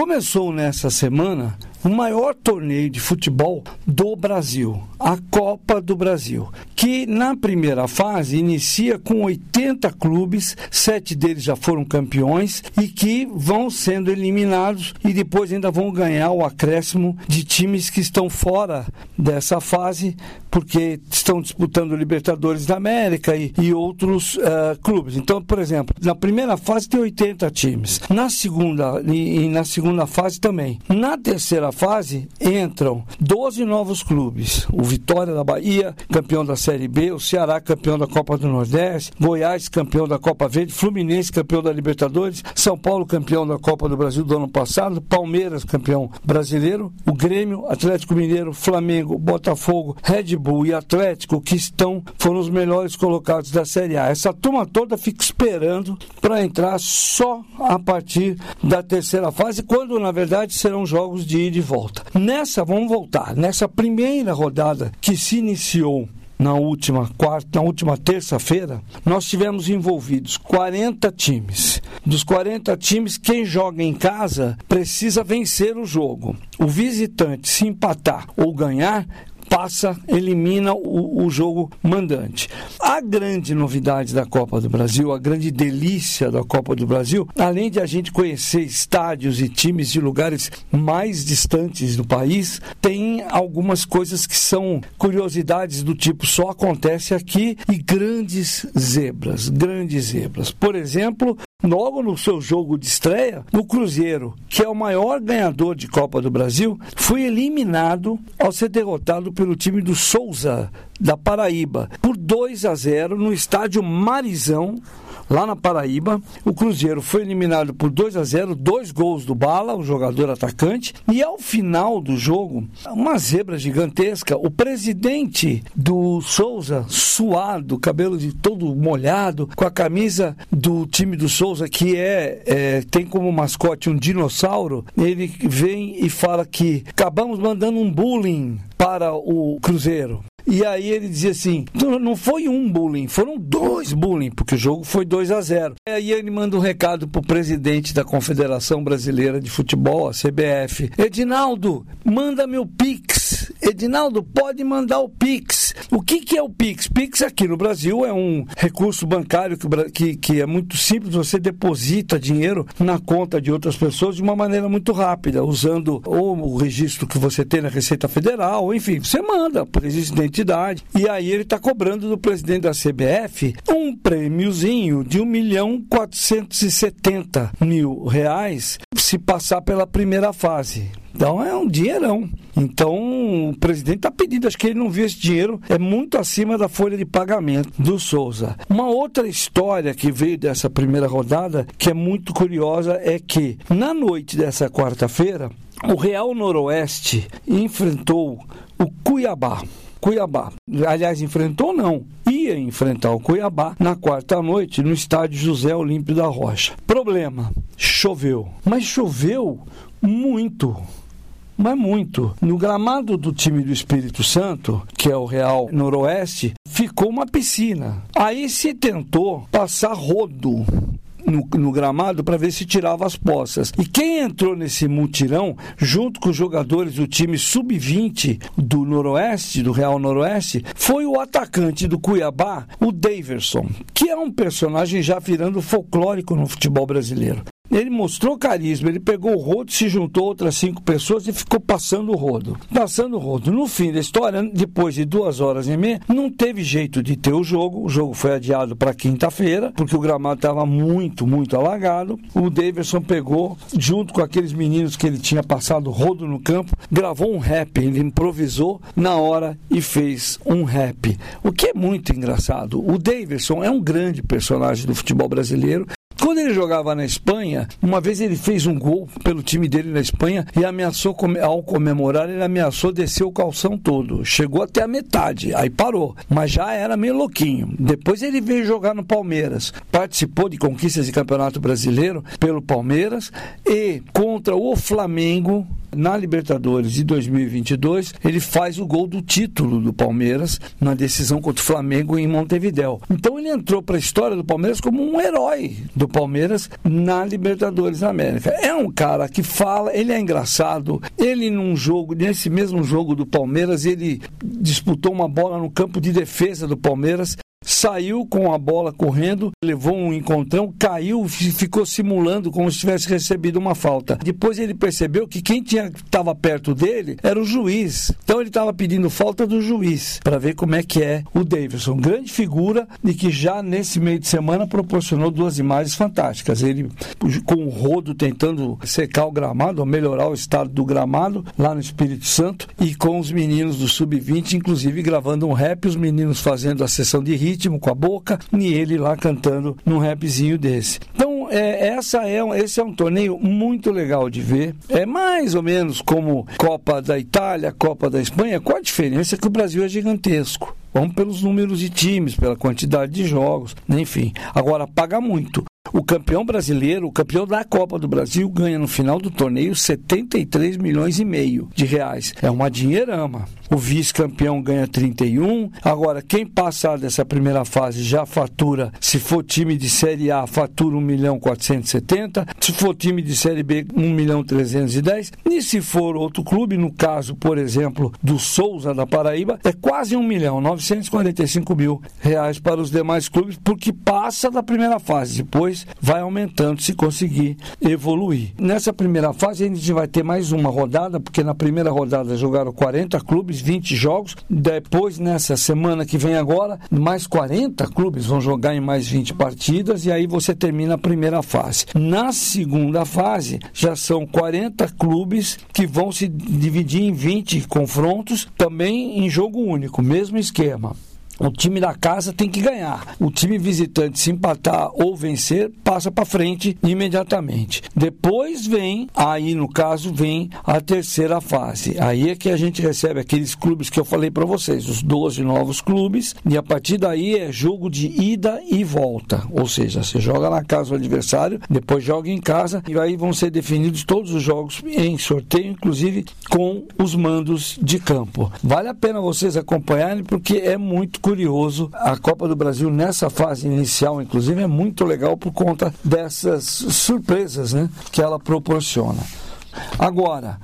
Começou nessa semana o maior torneio de futebol do Brasil, a Copa do Brasil, que na primeira fase inicia com 80 clubes, sete deles já foram campeões e que vão sendo eliminados e depois ainda vão ganhar o acréscimo de times que estão fora dessa fase, porque estão disputando Libertadores da América e, e outros uh, clubes. Então, por exemplo, na primeira fase tem 80 times, na segunda e, e na segunda fase também. Na terceira fase entram 12 novos clubes: o Vitória da Bahia, campeão da Série B, o Ceará, campeão da Copa do Nordeste, Goiás, campeão da Copa Verde, Fluminense, campeão da Libertadores, São Paulo, campeão da Copa do Brasil do ano passado, Palmeiras, campeão brasileiro, o Grêmio, Atlético Mineiro, Flamengo, Botafogo, Red Bull e Atlético, que estão foram os melhores colocados da Série A. Essa turma toda fica esperando para entrar só a partir da terceira fase, quando na verdade serão jogos de ida e volta. Nessa, vamos voltar, nessa primeira rodada que se iniciou na última quarta, na última terça-feira, nós tivemos envolvidos 40 times. Dos 40 times, quem joga em casa precisa vencer o jogo. O visitante, se empatar ou ganhar, passa, elimina o, o, jogo mandante. A grande novidade da Copa do Brasil, a grande delícia da Copa do Brasil, além de a gente conhecer estádios e times de lugares mais distantes do país, tem algumas coisas que são curiosidades do tipo só acontece aqui e grandes zebras, grandes zebras. Por exemplo, Logo no seu jogo de estreia, o Cruzeiro, que é o maior ganhador de Copa do Brasil, foi eliminado ao ser derrotado pelo time do Souza, da Paraíba, por 2 a 0 no estádio Marizão, lá na Paraíba. O Cruzeiro foi eliminado por 2 a 0, dois gols do Bala, o jogador atacante, e ao final do jogo, uma zebra gigantesca. O presidente do Souza, suado, cabelo de todo molhado, com a camisa do time do Souza, que é, é tem como mascote um dinossauro, ele vem e fala que acabamos mandando um bullying para o Cruzeiro. E aí ele dizia assim: não foi um bullying, foram dois bullying, porque o jogo foi 2 a 0. E aí ele manda um recado pro presidente da Confederação Brasileira de Futebol, a CBF: Edinaldo, manda meu Pix. Edinaldo, pode mandar o Pix. O que, que é o Pix? Pix aqui no Brasil é um recurso bancário que, que, que é muito simples, você deposita dinheiro na conta de outras pessoas de uma maneira muito rápida, usando ou o registro que você tem na Receita Federal, enfim, você manda por registro identidade. E aí ele está cobrando do presidente da CBF um prêmiozinho de 1 milhão 470 mil reais se passar pela primeira fase. Então é um dinheirão. Então o presidente está pedindo, acho que ele não viu esse dinheiro, é muito acima da folha de pagamento do Souza. Uma outra história que veio dessa primeira rodada, que é muito curiosa, é que na noite dessa quarta-feira, o Real Noroeste enfrentou o Cuiabá. Cuiabá. Aliás, enfrentou não, ia enfrentar o Cuiabá na quarta noite no estádio José Olímpio da Rocha. Problema, choveu. Mas choveu muito mas muito. No gramado do time do Espírito Santo, que é o Real Noroeste, ficou uma piscina. Aí se tentou passar rodo no, no gramado para ver se tirava as poças. E quem entrou nesse mutirão, junto com os jogadores do time sub-20 do Noroeste, do Real Noroeste, foi o atacante do Cuiabá, o Daverson, que é um personagem já virando folclórico no futebol brasileiro. Ele mostrou carisma, ele pegou o rodo, se juntou outras cinco pessoas e ficou passando o rodo. Passando o rodo. No fim da história, depois de duas horas e meia, não teve jeito de ter o jogo. O jogo foi adiado para quinta-feira, porque o gramado estava muito, muito alagado. O Davidson pegou, junto com aqueles meninos que ele tinha passado rodo no campo, gravou um rap. Ele improvisou na hora e fez um rap. O que é muito engraçado. O Davidson é um grande personagem do futebol brasileiro quando ele jogava na Espanha, uma vez ele fez um gol pelo time dele na Espanha e ameaçou, ao comemorar, ele ameaçou descer o calção todo. Chegou até a metade, aí parou. Mas já era meio louquinho. Depois ele veio jogar no Palmeiras. Participou de conquistas de campeonato brasileiro pelo Palmeiras e contra o Flamengo na Libertadores de 2022, ele faz o gol do título do Palmeiras na decisão contra o Flamengo em Montevidéu. Então ele entrou para a história do Palmeiras como um herói do Palmeiras na Libertadores da América. É um cara que fala, ele é engraçado. Ele num jogo, nesse mesmo jogo do Palmeiras, ele disputou uma bola no campo de defesa do Palmeiras saiu com a bola correndo, levou um encontrão, caiu, ficou simulando como se tivesse recebido uma falta. Depois ele percebeu que quem estava perto dele era o juiz. Então ele estava pedindo falta do juiz para ver como é que é o Davidson. Grande figura e que já nesse meio de semana proporcionou duas imagens fantásticas. Ele com o rodo tentando secar o gramado, ou melhorar o estado do gramado lá no Espírito Santo e com os meninos do sub-20, inclusive gravando um rap, os meninos fazendo a sessão de ritmo ritmo com a boca e ele lá cantando num rapzinho desse. Então, é, essa é, esse é um torneio muito legal de ver. É mais ou menos como Copa da Itália, Copa da Espanha, com a diferença que o Brasil é gigantesco. Vamos pelos números de times, pela quantidade de jogos, enfim. Agora, paga muito. O campeão brasileiro, o campeão da Copa do Brasil, ganha no final do torneio 73 milhões e meio de reais. É uma dinheirama. O vice-campeão ganha 31. Agora, quem passar dessa primeira fase já fatura, se for time de Série A, fatura 1 milhão 470. Se for time de Série B, 1 milhão 310. E se for outro clube, no caso, por exemplo, do Souza da Paraíba, é quase 1 milhão 945 mil reais para os demais clubes, porque passa da primeira fase. Depois vai aumentando se conseguir evoluir. Nessa primeira fase a gente vai ter mais uma rodada, porque na primeira rodada jogaram 40 clubes, 20 jogos. Depois, nessa semana que vem agora, mais 40 clubes vão jogar em mais 20 partidas e aí você termina a primeira fase. Na segunda fase, já são 40 clubes que vão se dividir em 20 confrontos, também em jogo único, mesmo esquema. O time da casa tem que ganhar. O time visitante, se empatar ou vencer, passa para frente imediatamente. Depois vem, aí no caso, vem a terceira fase. Aí é que a gente recebe aqueles clubes que eu falei para vocês, os 12 novos clubes, e a partir daí é jogo de ida e volta. Ou seja, você joga na casa do adversário, depois joga em casa, e aí vão ser definidos todos os jogos em sorteio, inclusive com os mandos de campo. Vale a pena vocês acompanharem, porque é muito curioso. A Copa do Brasil nessa fase inicial, inclusive, é muito legal por conta dessas surpresas né, que ela proporciona. Agora,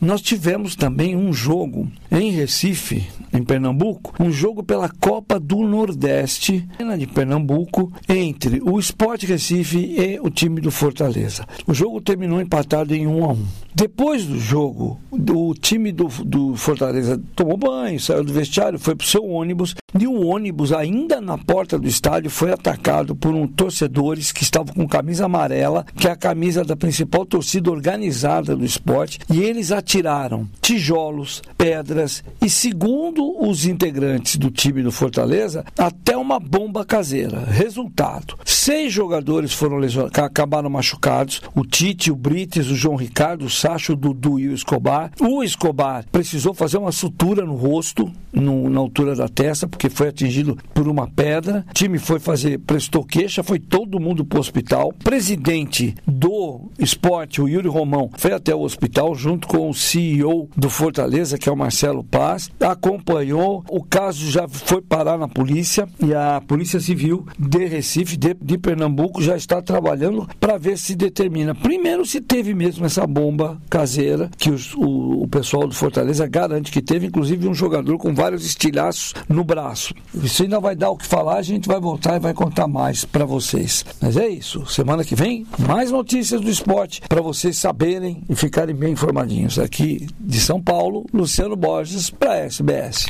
nós tivemos também um jogo em Recife, em Pernambuco, um jogo pela Copa do Nordeste de Pernambuco entre o Sport Recife e o time do Fortaleza. O jogo terminou empatado em 1 a 1. Depois do jogo, o time do, do Fortaleza tomou banho, saiu do vestiário, foi para o seu ônibus e o ônibus, ainda na porta do estádio, foi atacado por um torcedores que estavam com camisa amarela, que é a camisa da principal torcida organizada do esporte, e eles atiraram tijolos, pedras e, segundo os integrantes do time do Fortaleza, até uma bomba caseira. Resultado: seis jogadores foram lesionados, acabaram machucados: o Tite, o Brites, o João Ricardo, o Sacho, o Dudu e o Escobar. O Escobar precisou fazer uma sutura no rosto, no, na altura da testa, porque foi atingido por uma pedra. O time foi fazer, prestou queixa, foi todo mundo para o hospital. Presidente do esporte, o Yuri Romão, foi até o hospital junto com o CEO do Fortaleza, que é o Marcelo Paz, acompanhou. O caso já foi parar na polícia e a Polícia Civil de Recife, de, de Pernambuco, já está trabalhando para ver se determina. Primeiro, se teve mesmo essa bomba caseira, que os, o, o pessoal do Fortaleza garante que teve, inclusive um jogador com vários estilhaços no braço. Isso ainda vai dar o que falar, a gente vai voltar e vai contar mais para vocês. Mas é isso. Semana que vem, mais notícias do esporte para vocês saberem e ficarem bem informadinhos. Aqui de São Paulo, Luciano Borges para SBS.